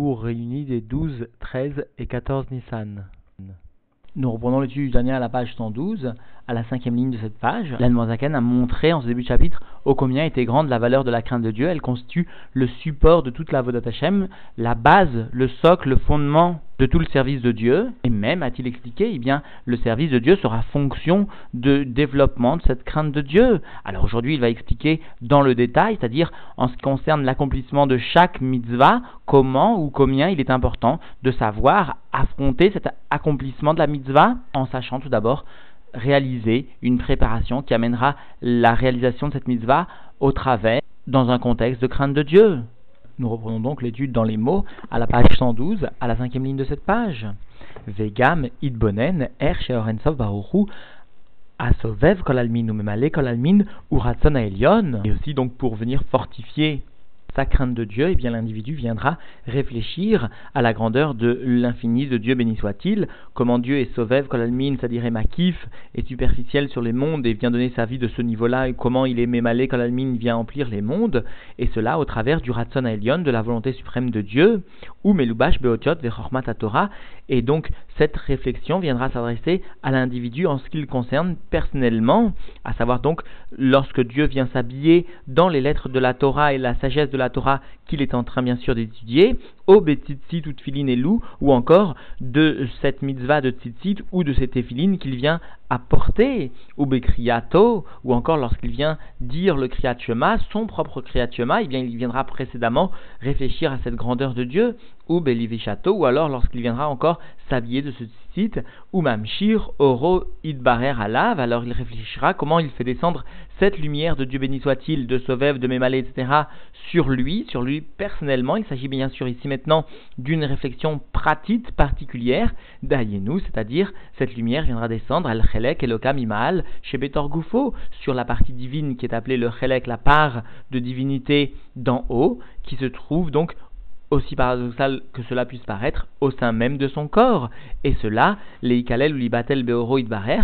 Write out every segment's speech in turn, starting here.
cours réunis des 12, 13 et 14 Nissan. Nous reprenons l'étude du dernier à la page 112, à la cinquième ligne de cette page. L'Anne a montré en ce début de chapitre ô combien était grande la valeur de la crainte de Dieu. Elle constitue le support de toute la Vodat Hashem, la base, le socle, le fondement de tout le service de Dieu. Et même, a-t-il expliqué, eh bien, le service de Dieu sera fonction de développement de cette crainte de Dieu. Alors aujourd'hui, il va expliquer dans le détail, c'est-à-dire en ce qui concerne l'accomplissement de chaque mitzvah, comment ou combien il est important de savoir affronter cet accomplissement de la mitzvah en sachant tout d'abord réaliser une préparation qui amènera la réalisation de cette mitzvah au travers dans un contexte de crainte de Dieu. Nous reprenons donc l'étude dans les mots à la page 112, à la cinquième ligne de cette page. Vegam idbonen er asovev kolalmin memale kolalmin. Et aussi donc pour venir fortifier sa crainte de Dieu, et eh bien l'individu viendra réfléchir à la grandeur de l'infini de Dieu, béni soit-il, comment Dieu est sauvev, kolalmin, c'est-à-dire makif, est superficiel sur les mondes et vient donner sa vie de ce niveau-là, et comment il est mémalé, kolalmin vient emplir les mondes, et cela au travers du ratson Elion, de la volonté suprême de Dieu, ou melubash beotiot vechormat Torah, et donc cette réflexion viendra s'adresser à l'individu en ce qui le concerne personnellement, à savoir donc lorsque Dieu vient s'habiller dans les lettres de la Torah et la sagesse de la Torah qu'il est en train bien sûr d'étudier, au Betzitzit ou Tfilin et Lou, ou encore de cette mitzvah de Tzitzit ou de cette Tefilin qu'il vient apporter, ou Bekriato, ou encore lorsqu'il vient dire le Kriyat son propre Kriyat Shema, eh bien il viendra précédemment réfléchir à cette grandeur de Dieu, ou Belivishato, ou alors lorsqu'il viendra encore s'habiller de ce site, ou Mamshir, Oro, Idbarer, Alav, alors il réfléchira comment il fait descendre cette lumière de Dieu béni soit-il, de Sovev, de Mémalé, etc., sur lui, sur lui personnellement. Il s'agit bien sûr ici maintenant d'une réflexion pratique particulière d'Ayenu, c'est-à-dire cette lumière viendra descendre al chelek elokam imal chez Betor Gufo, sur la partie divine qui est appelée le chelek, la part de divinité d'en haut, qui se trouve donc aussi paradoxal que cela puisse paraître, au sein même de son corps. Et cela, les Ikalel ou l'Ibatel Beoro Idbarer,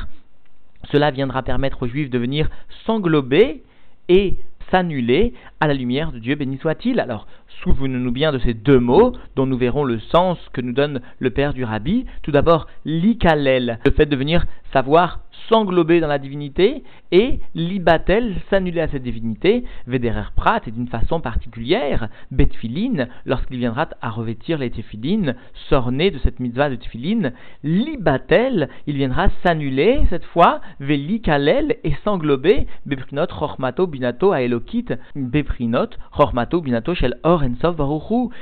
cela viendra permettre aux Juifs de venir s'englober et s'annuler à la lumière de Dieu, béni soit-il. Alors, souvenons-nous bien de ces deux mots dont nous verrons le sens que nous donne le père du rabbi. Tout d'abord, l'ikalel, le fait de venir savoir s'englober dans la divinité, et l'ibatel, s'annuler à cette divinité, vederer prat, et d'une façon particulière, betfilin, lorsqu'il viendra à revêtir les tefilin, sorné de cette mitzvah de tefilin, l'ibatel, il viendra s'annuler cette fois, velikalel, et s'englober, beprinot, chormato, binato, aelokit, beprinot, chormato, binato, shel or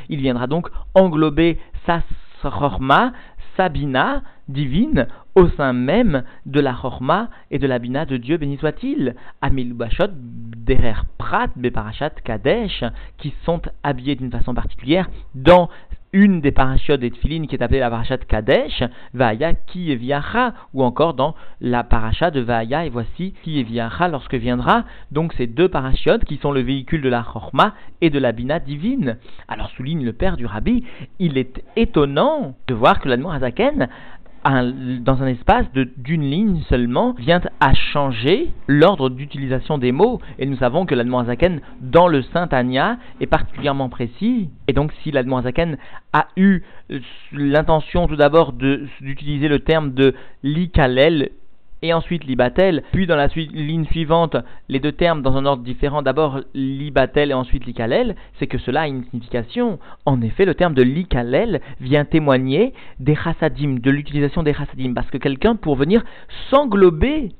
Il viendra donc englober sa chorma, Sabina divine au sein même de la Chorma et de la Bina de Dieu, béni soit-il. Amil Bashot, Derer Prat, Beparachat Kadesh, qui sont habillés d'une façon particulière dans une des parachutes des Tfilin qui est appelée la parachat Kadesh, Vaya qui ou encore dans la paracha de Vaya, et voici qui Viacha lorsque viendra. Donc ces deux parachutes qui sont le véhicule de la Chorma et de la Bina divine. Alors souligne le père du Rabbi, il est étonnant de voir que l'Admor Dans un espace d'une ligne seulement, vient à changer l'ordre d'utilisation des mots. Et nous savons que l'Admoazaken, dans le Saint Anya, est particulièrement précis. Et donc, si l'Admoazaken a eu l'intention tout d'abord d'utiliser le terme de l'ikalel, et ensuite libatel, puis dans la ligne suivante, les deux termes dans un ordre différent, d'abord libatel et ensuite likalel, c'est que cela a une signification. En effet, le terme de likalel vient témoigner des chassadim, de l'utilisation des chassadim, parce que quelqu'un, pour venir s'englober,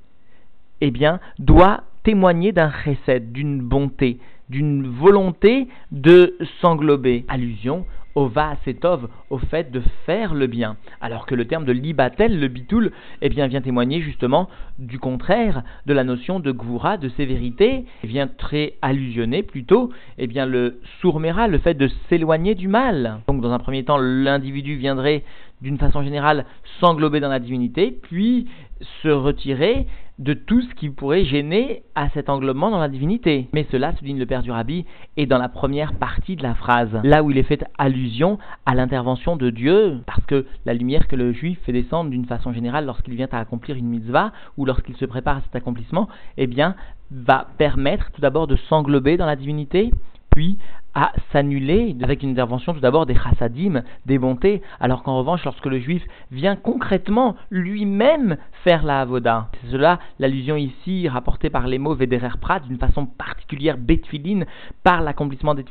eh bien, doit témoigner d'un chesed, d'une bonté, d'une volonté de s'englober. Allusion au setov, au fait de faire le bien. Alors que le terme de libatel, le bitoul, eh bien, vient témoigner justement du contraire de la notion de gvura, de sévérité, vient très allusionner plutôt, eh bien, le sourmera, le fait de s'éloigner du mal. Donc, dans un premier temps, l'individu viendrait d'une façon générale s'englober dans la divinité, puis se retirer de tout ce qui pourrait gêner à cet englobement dans la divinité. Mais cela, souligne le père du rabbi, est dans la première partie de la phrase, là où il est fait allusion à l'intervention de Dieu, parce que la lumière que le juif fait descendre d'une façon générale lorsqu'il vient à accomplir une mitzvah, ou lorsqu'il se prépare à cet accomplissement, eh bien, va permettre tout d'abord de s'englober dans la divinité, puis à s'annuler avec une intervention tout d'abord des chassadim, des bontés, alors qu'en revanche, lorsque le juif vient concrètement lui-même faire la avoda, c'est cela l'allusion ici rapportée par les mots Vederer Prat d'une façon particulière betfiline par l'accomplissement des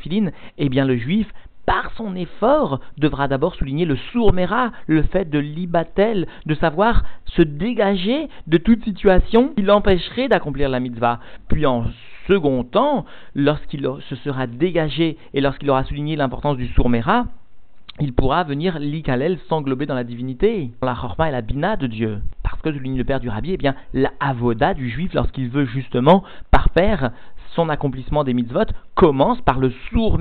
eh bien le juif par son effort, devra d'abord souligner le sourmera, le fait de libatel, de savoir se dégager de toute situation qui l'empêcherait d'accomplir la mitzvah. Puis en second temps, lorsqu'il se sera dégagé et lorsqu'il aura souligné l'importance du sourmera, il pourra venir l'ikalel s'englober dans la divinité, dans la chorma et la bina de Dieu. Parce que, souligne le père du rabbi, eh bien, la avoda du juif, lorsqu'il veut justement, par père, son accomplissement des mitzvot commence par le sourd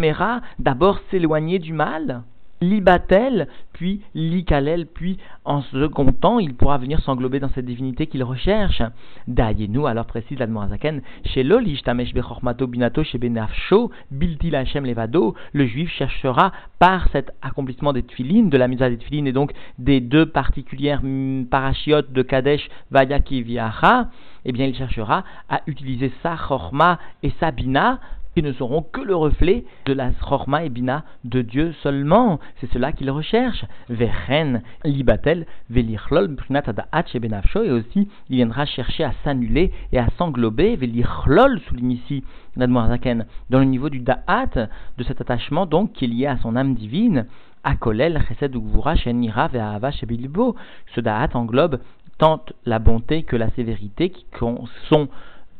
d'abord s'éloigner du mal, l'ibatel, puis l'ikalel, puis en second temps, il pourra venir s'englober dans cette divinité qu'il recherche. nous alors précise l'Admorazaken, chez l'olishtamesh bechormato binato chez benafsho, bilti lachem levado, le juif cherchera par cet accomplissement des tfilines, de la mitzvah des tfilines et donc des deux particulières parachiotes de Kadesh, Vaya Kiviacha, eh bien il cherchera à utiliser sa chorma et sa bina qui ne seront que le reflet de la chorma et bina de Dieu seulement. C'est cela qu'il recherche. Vechen libatel velichlol benafsho et aussi il viendra chercher à s'annuler et à s'englober velichlol souligne ici Zaken dans le niveau du da'at de cet attachement donc qui est lié à son âme divine. Akolel chesed ugvura shenira ve'ahava shebilbo. Ce da'at englobe tant la bonté que la sévérité qui sont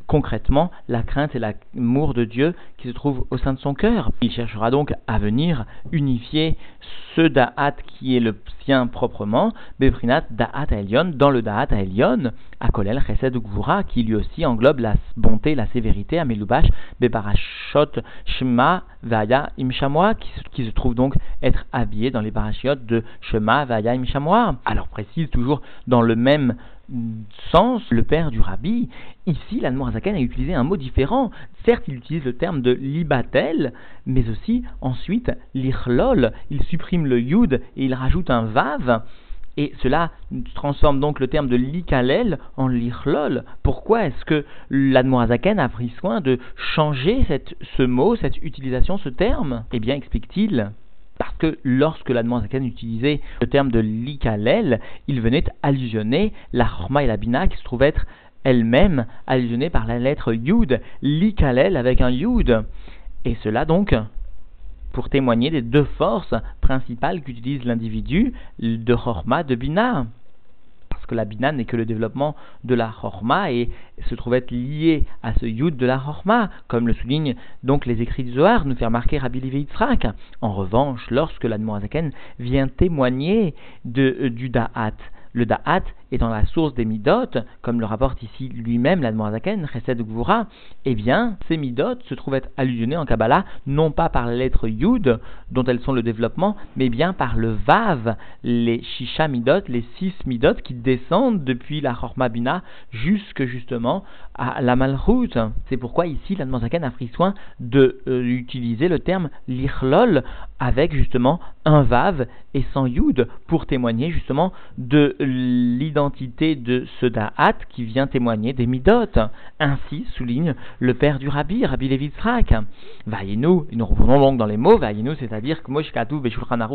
concrètement la crainte et l'amour de Dieu qui se trouvent au sein de son cœur. Il cherchera donc à venir unifier ce Da'at qui est le sien proprement, Beprinat Da'at Elion, dans le Da'at Elion, Akolel Chesed Gvura, qui lui aussi englobe la bonté, la sévérité, Amelubash, Beparashot Shema Vaya Imshamwa, qui, se trouve donc être habillé dans les parachiotes de Shema Vaya Imshamwa. Alors précise toujours dans le même sens, le père du rabbi, ici l'Anmorazakan a utilisé un mot différent. Certes, il utilise le terme de libatel, mais aussi ensuite l'ichlol, il supprime le yud et il rajoute un vav. Et cela transforme donc le terme de likalel en l'ichlol. Pourquoi est-ce que l'Admorazaken a pris soin de changer cette, ce mot, cette utilisation, ce terme? Eh bien, explique-t-il, parce que lorsque l'Admorazaken utilisait le terme de likalel, il venait allusionner la chorma et la bina qui se trouvaient être elle-même allusionnée par la lettre yud, likalel avec un yud. Et cela donc pour témoigner des deux forces principales qu'utilise l'individu de chorma, de bina parce que la bina n'est que le développement de la chorma et se trouve être lié à ce yud de la chorma, comme le soulignent donc les écrits du Zohar, nous fait remarquer Rabbi Levi En revanche, lorsque l'Admorazaken vient témoigner de, euh, du da'at, le da'at étant la source des midot, comme le rapporte ici lui-même l'Admorazaken, Chesed Gvura, eh bien, ces midot se trouvent être allusionnés en Kabbalah, non pas par la lettre Yud, dont elles sont le développement, mais bien par le Vav, les Shisha midot, les six midot qui descendent depuis la Chorma Bina jusque justement à la Malchut. C'est pourquoi ici l'Admorazaken a pris soin d'utiliser euh, le terme Lichlol avec justement un Vav et sans Yud pour témoigner justement de l'identité de ce da'at qui vient témoigner des midot. Ainsi souligne le père du rabbi, Rabbi Levitzrak. Vaïnou, nous revenons donc dans les mots, Vaïnou, c'est-à-dire que Moshkatou ve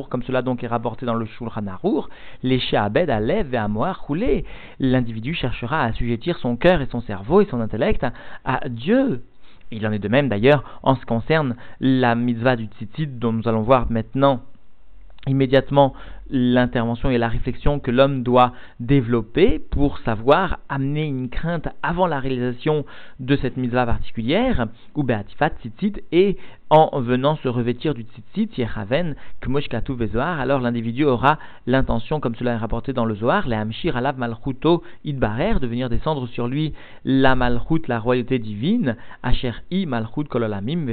comme cela donc est rapporté dans le Shulchan Arour, les Sheabed Alev et Amoar roulé. L'individu cherchera à assujettir son cœur et son cerveau et son intellect à Dieu. Il en est de même d'ailleurs en ce qui concerne la mitzvah du tzitzit dont nous allons voir maintenant immédiatement l'intervention et la réflexion que l'homme doit développer pour savoir amener une crainte avant la réalisation de cette mitzvah particulière, ou beatifat tzitzit, et en venant se revêtir du tzitzit, yeraven, kmoshkatu vezoar, alors l'individu aura l'intention, comme cela est rapporté dans le Zohar, les hamshir alav malchuto idbarer, de venir descendre sur lui la malchut, la royauté divine, asher malchut kololamim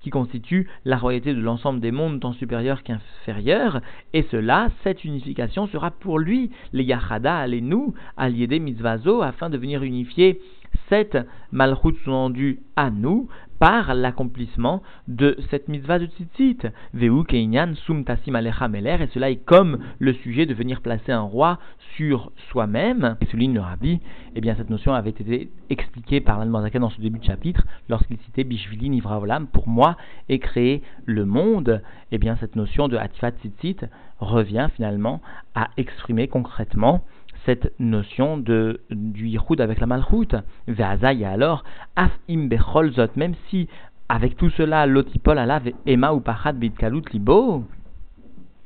qui constitue la royauté de l'ensemble des mondes tant supérieurs qu'inférieurs, et cela là, cette unification sera pour lui les Yachada, les nous, alliés des mitzvazo, afin de venir unifier cette malchut sous-entendu à nous par l'accomplissement de cette mitzvah de tzitzit. Veu keinyan sum tassim et cela est comme le sujet de venir placer un roi sur soi-même. Et souligne le rabbi, eh bien cette notion avait été expliquée par l'Anne dans ce début de chapitre, lorsqu'il citait Bishvili Nivra Olam, pour moi, et créer le monde. Eh bien cette notion de Hatifat Tzitzit revient finalement à exprimer concrètement cette notion de, du Yichud avec la Malchut. Ve'azaï alors, af im zot, même si avec tout cela, l'otipol alav ema ou pachat bitkalut libo,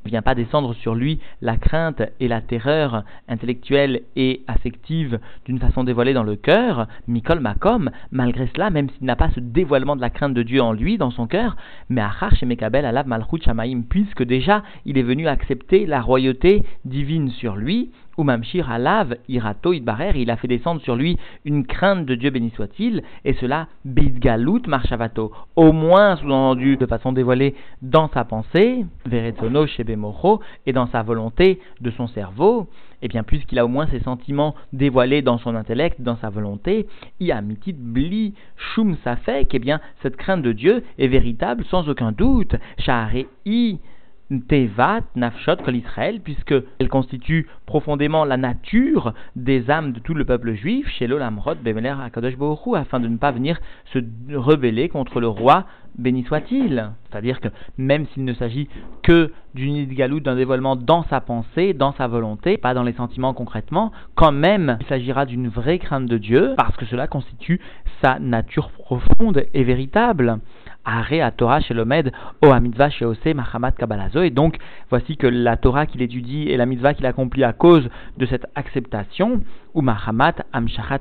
ne vient pas descendre sur lui la crainte et la terreur intellectuelle et affective d'une façon dévoilée dans le cœur, Mikol Makom, malgré cela, même s'il n'a pas ce dévoilement de la crainte de Dieu en lui, dans son cœur, mais Achar chez Mekabel Alab Malchut Shamaim, puisque déjà il est venu accepter la royauté divine sur lui, ou Mamshir Alav Irato Idbarer, il a fait descendre sur lui une crainte de Dieu béni soit-il, et cela Bidgalut Marshavato, au moins sous-entendu de façon dévoilée dans sa pensée, Veretzono Shebemocho, et dans sa volonté de son cerveau, et bien puisqu'il a au moins ses sentiments dévoilés dans son intellect, dans sa volonté, Iamitit Bli Shum Safek, et bien cette crainte de Dieu est véritable sans aucun doute, I Tevat, Nafshot, Kol Israël, puisqu'elle constitue profondément la nature des âmes de tout le peuple juif, chez l'Olamrod, Bemeler, Akadosh afin de ne pas venir se rebeller contre le roi, béni soit-il. C'est-à-dire que même s'il ne s'agit que d'une idgalou, d'un dévoilement dans sa pensée, dans sa volonté, pas dans les sentiments concrètement, quand même il s'agira d'une vraie crainte de Dieu, parce que cela constitue sa nature profonde et véritable. Are à Torah chez l'Omed, O Mitzvah chez Ose, Mahamat Kabalazo. Et donc, voici que la Torah qu'il étudie et la mitzvah qu'il accomplit à cause de cette acceptation, ou Mahamat Amshachat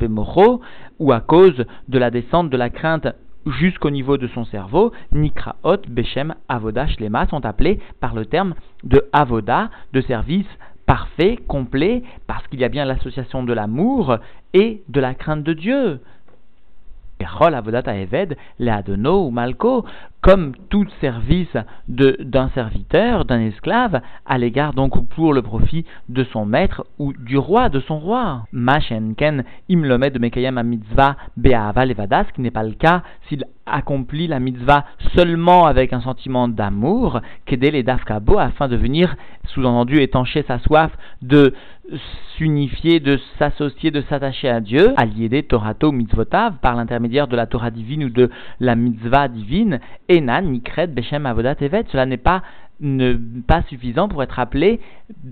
Bemocho, ou à cause de la descente de la crainte jusqu'au niveau de son cerveau, Nikraot, Beshem, Avoda, Shlema sont appelés par le terme de Avoda, de service parfait, complet, parce qu'il y a bien l'association de l'amour et de la crainte de Dieu comme tout service d'un serviteur, d'un esclave, à l'égard donc pour le profit de son maître ou du roi, de son roi. Machenken imlomed mekayem a mitzvah be'ava levadas, qui n'est pas le cas s'il accomplit la mitzvah seulement avec un sentiment d'amour, kedel et dafkabo, afin de venir, sous-entendu, étancher sa soif de s'unifier, de s'associer, de s'attacher à Dieu, allié Torato mitzvotav, par l'intermédiaire de la Torah divine ou de la mitzvah divine, Enan, Nikred, Beshem, Avodat, Evet. Cela n'est pas ne, pas suffisant pour être appelé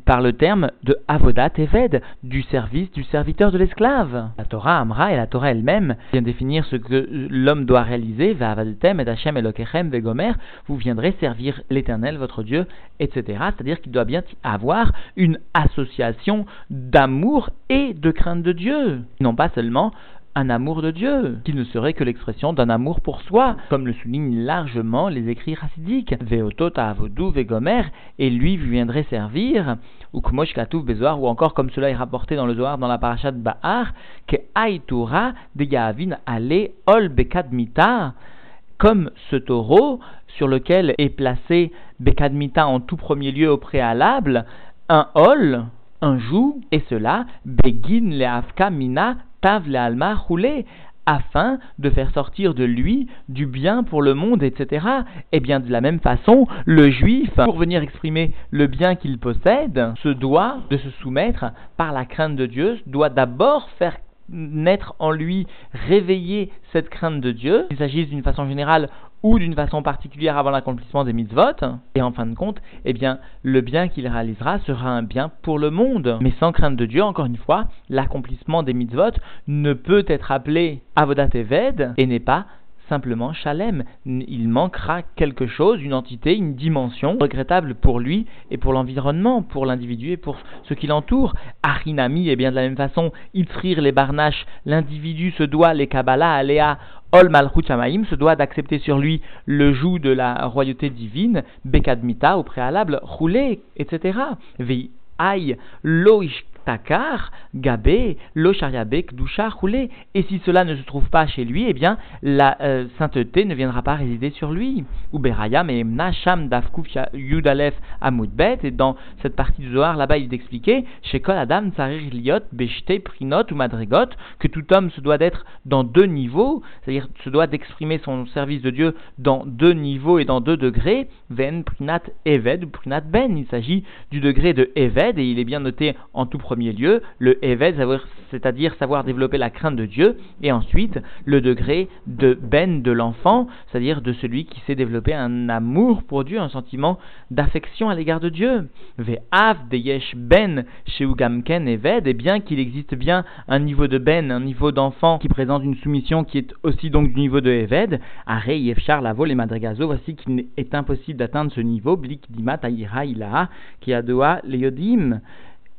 par le terme de avodat eved, du service du serviteur de l'esclave. La Torah Amra et la Torah elle-même vient définir ce que l'homme doit réaliser, va avadetem et Hashem elokechem vegomer, vous viendrez servir l'éternel votre Dieu, etc. C'est-à-dire qu'il doit bien avoir une association d'amour et de crainte de Dieu, non pas seulement un amour de Dieu, qui ne serait que l'expression d'un amour pour soi, comme le soulignent largement les écrits racidiques. Veotota avodou vegomer, et lui viendrait servir, ou kmosh katouf bezoar, ou encore comme cela est rapporté dans le Zohar dans la parashat Bahar, que aitura de Yahavin ale ol bekadmita, comme ce taureau sur lequel est placé bekadmita en tout premier lieu au préalable, un ol, un joug, et cela, begin le mina tav le alma roulé, afin de faire sortir de lui du bien pour le monde, etc. Et eh bien de la même façon, le juif, pour venir exprimer le bien qu'il possède, se doit de se soumettre par la crainte de Dieu, doit d'abord faire naître en lui, réveiller cette crainte de Dieu, qu'il s'agisse d'une façon générale ou d'une façon particulière avant l'accomplissement des mitzvot, et en fin de compte, eh bien, le bien qu'il réalisera sera un bien pour le monde. Mais sans crainte de Dieu, encore une fois, l'accomplissement des mitzvot ne peut être appelé avodat eved et n'est pas simplement Shalem. Il manquera quelque chose, une entité, une dimension regrettable pour lui et pour l'environnement, pour l'individu et pour ce qui l'entoure. Arinami, et bien de la même façon, Itzrir les Barnaches, l'individu se doit, les Kabbalah, Aléa, Ol Malchut se doit d'accepter sur lui le joug de la royauté divine, Bekadmita au préalable, roulé, etc. aïe, lo takar, gabé, lo shariabek, doucha, roulé. Et si cela ne se trouve pas chez lui, eh bien, la euh, sainteté ne viendra pas résider sur lui. Ou beraya, mais nasham dafkuf yudalef amudbet. Et dans cette partie du Zohar, là-bas, il est expliqué, chez kol adam tsarir liot, beshte, prinot ou madrigot, que tout homme se doit d'être dans deux niveaux, c'est-à-dire se doit d'exprimer son service de Dieu dans deux niveaux et dans deux degrés, ven, prinat, eved ou prinat ben. Il s'agit du degré de eved, et il est bien noté en tout premier lieu, le eved, c'est-à-dire savoir développer la crainte de Dieu, et ensuite le degré de ben de l'enfant, c'est-à-dire de celui qui sait développer un amour pour Dieu, un sentiment d'affection à l'égard de Dieu. Ve'av de yesh ben chez Ugamken eved, et bien qu'il existe bien un niveau de ben, un niveau d'enfant qui présente une soumission qui est aussi donc du niveau de eved, are yefchar lavo les voici qu'il est impossible d'atteindre ce niveau, blik dimat aïra ilaha, qui a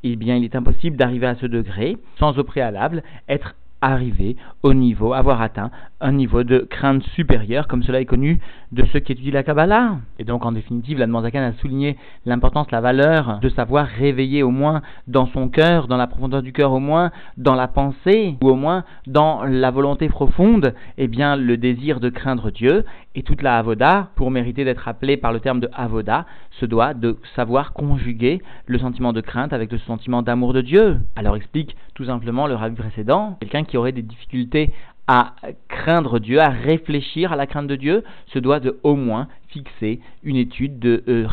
eh bien, il est impossible d'arriver à ce degré sans au préalable être arriver au niveau, avoir atteint un niveau de crainte supérieure, comme cela est connu de ceux qui étudient la Kabbalah. Et donc, en définitive, la Zakan a souligné l'importance, la valeur de savoir réveiller au moins dans son cœur, dans la profondeur du cœur au moins, dans la pensée, ou au moins dans la volonté profonde, eh bien, le désir de craindre Dieu. Et toute la Avoda, pour mériter d'être appelée par le terme de Avoda, se doit de savoir conjuguer le sentiment de crainte avec le sentiment d'amour de Dieu. Alors explique tout simplement le rabbi précédent, quelqu'un aurait des difficultés à craindre Dieu, à réfléchir à la crainte de Dieu, se doit de au moins fixer une étude de euh,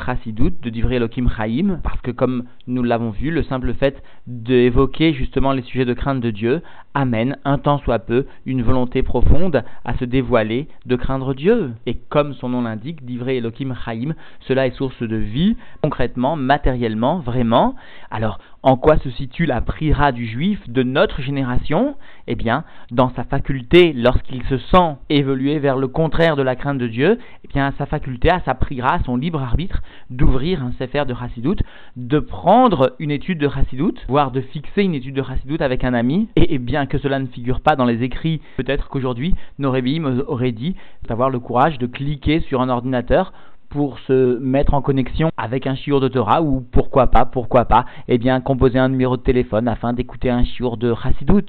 de Divrei Elohim Chaim, parce que comme nous l'avons vu, le simple fait d'évoquer justement les sujets de crainte de Dieu amène un temps soit peu une volonté profonde à se dévoiler de craindre Dieu. Et comme son nom l'indique, Divrei Elohim Chaim, cela est source de vie, concrètement, matériellement, vraiment. Alors, en quoi se situe la prière du juif de notre génération? Eh bien, dans sa faculté, lorsqu'il se sent évoluer vers le contraire de la crainte de Dieu, eh bien, sa faculté, à sa prière, à son libre arbitre, d'ouvrir un sefer de Chassidout, de prendre une étude de Chassidout, voire de fixer une étude de Chassidout avec un ami, et, bien que cela ne figure pas dans les écrits, peut-être qu'aujourd'hui, nos auraient dit d'avoir le courage de cliquer sur un ordinateur pour se mettre en connexion avec un shiur de Torah ou pourquoi pas, pourquoi pas, eh bien composer un numéro de téléphone afin d'écouter un shiur de Chassidout.